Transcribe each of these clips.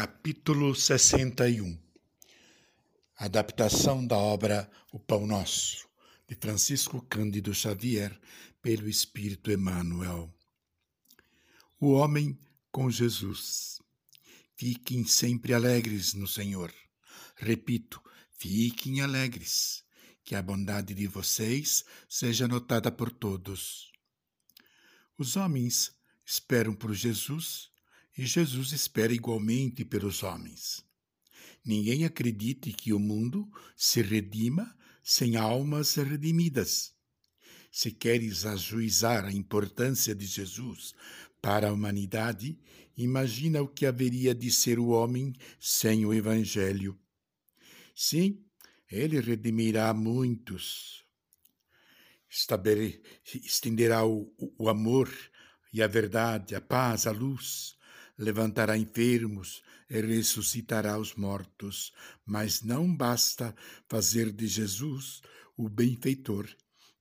Capítulo 61 Adaptação da obra O Pão Nosso, de Francisco Cândido Xavier, pelo Espírito Emmanuel. O homem com Jesus. Fiquem sempre alegres no Senhor. Repito, fiquem alegres, que a bondade de vocês seja notada por todos. Os homens esperam por Jesus e Jesus espera igualmente pelos homens. Ninguém acredite que o mundo se redima sem almas redimidas. Se queres ajuizar a importância de Jesus para a humanidade, imagina o que haveria de ser o homem sem o Evangelho. Sim, ele redimirá muitos. Estenderá o, o amor e a verdade, a paz, a luz levantará enfermos e ressuscitará os mortos, mas não basta fazer de Jesus o benfeitor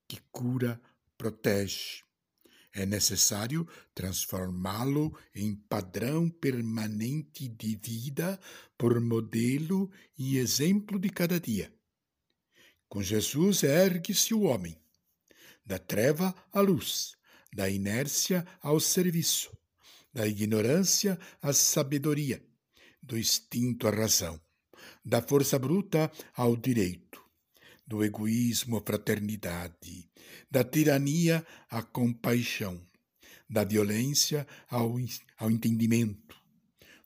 que cura, protege. É necessário transformá-lo em padrão permanente de vida por modelo e exemplo de cada dia. Com Jesus ergue-se o homem, da treva à luz, da inércia ao serviço, da ignorância à sabedoria, do instinto à razão, da força bruta ao direito, do egoísmo à fraternidade, da tirania à compaixão, da violência ao, ao entendimento,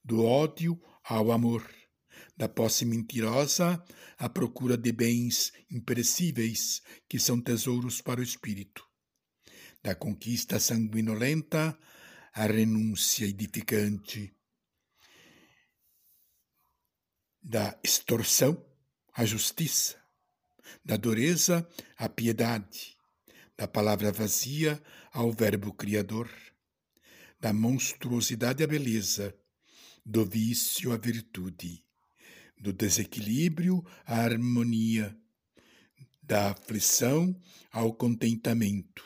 do ódio ao amor, da posse mentirosa à procura de bens imperecíveis que são tesouros para o espírito, da conquista sanguinolenta a renúncia edificante, da extorsão à justiça, da dureza à piedade, da palavra vazia ao verbo criador, da monstruosidade à beleza, do vício à virtude, do desequilíbrio à harmonia, da aflição ao contentamento,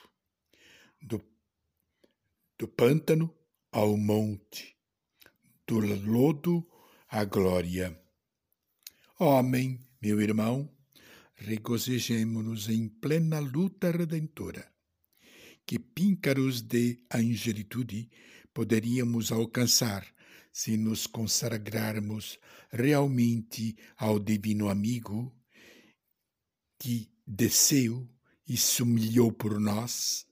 do do pântano ao monte, do lodo à glória. Homem, meu irmão, regozijemo-nos em plena luta redentora. Que píncaros de angelitude poderíamos alcançar se nos consagrarmos realmente ao Divino Amigo que desceu e se humilhou por nós